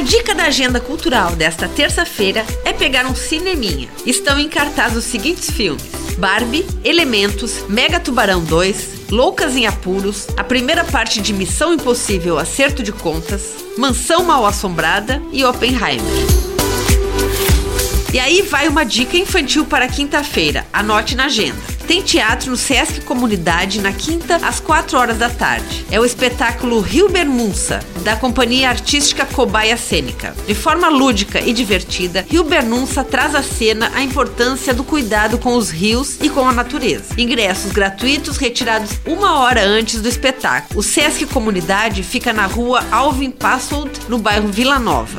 A dica da agenda cultural desta terça-feira é pegar um cineminha. Estão em cartaz os seguintes filmes: Barbie, Elementos, Mega Tubarão 2, Loucas em Apuros, a primeira parte de Missão Impossível Acerto de Contas, Mansão Mal Assombrada e Oppenheimer. E aí vai uma dica infantil para quinta-feira. Anote na agenda. Tem teatro no Sesc Comunidade na quinta, às 4 horas da tarde. É o espetáculo Rio Bermunça, da companhia artística Cobaia Cênica. De forma lúdica e divertida, Rio Bernunça traz à cena a importância do cuidado com os rios e com a natureza. Ingressos gratuitos retirados uma hora antes do espetáculo. O Sesc Comunidade fica na rua Alvin Passold, no bairro Vila Nova.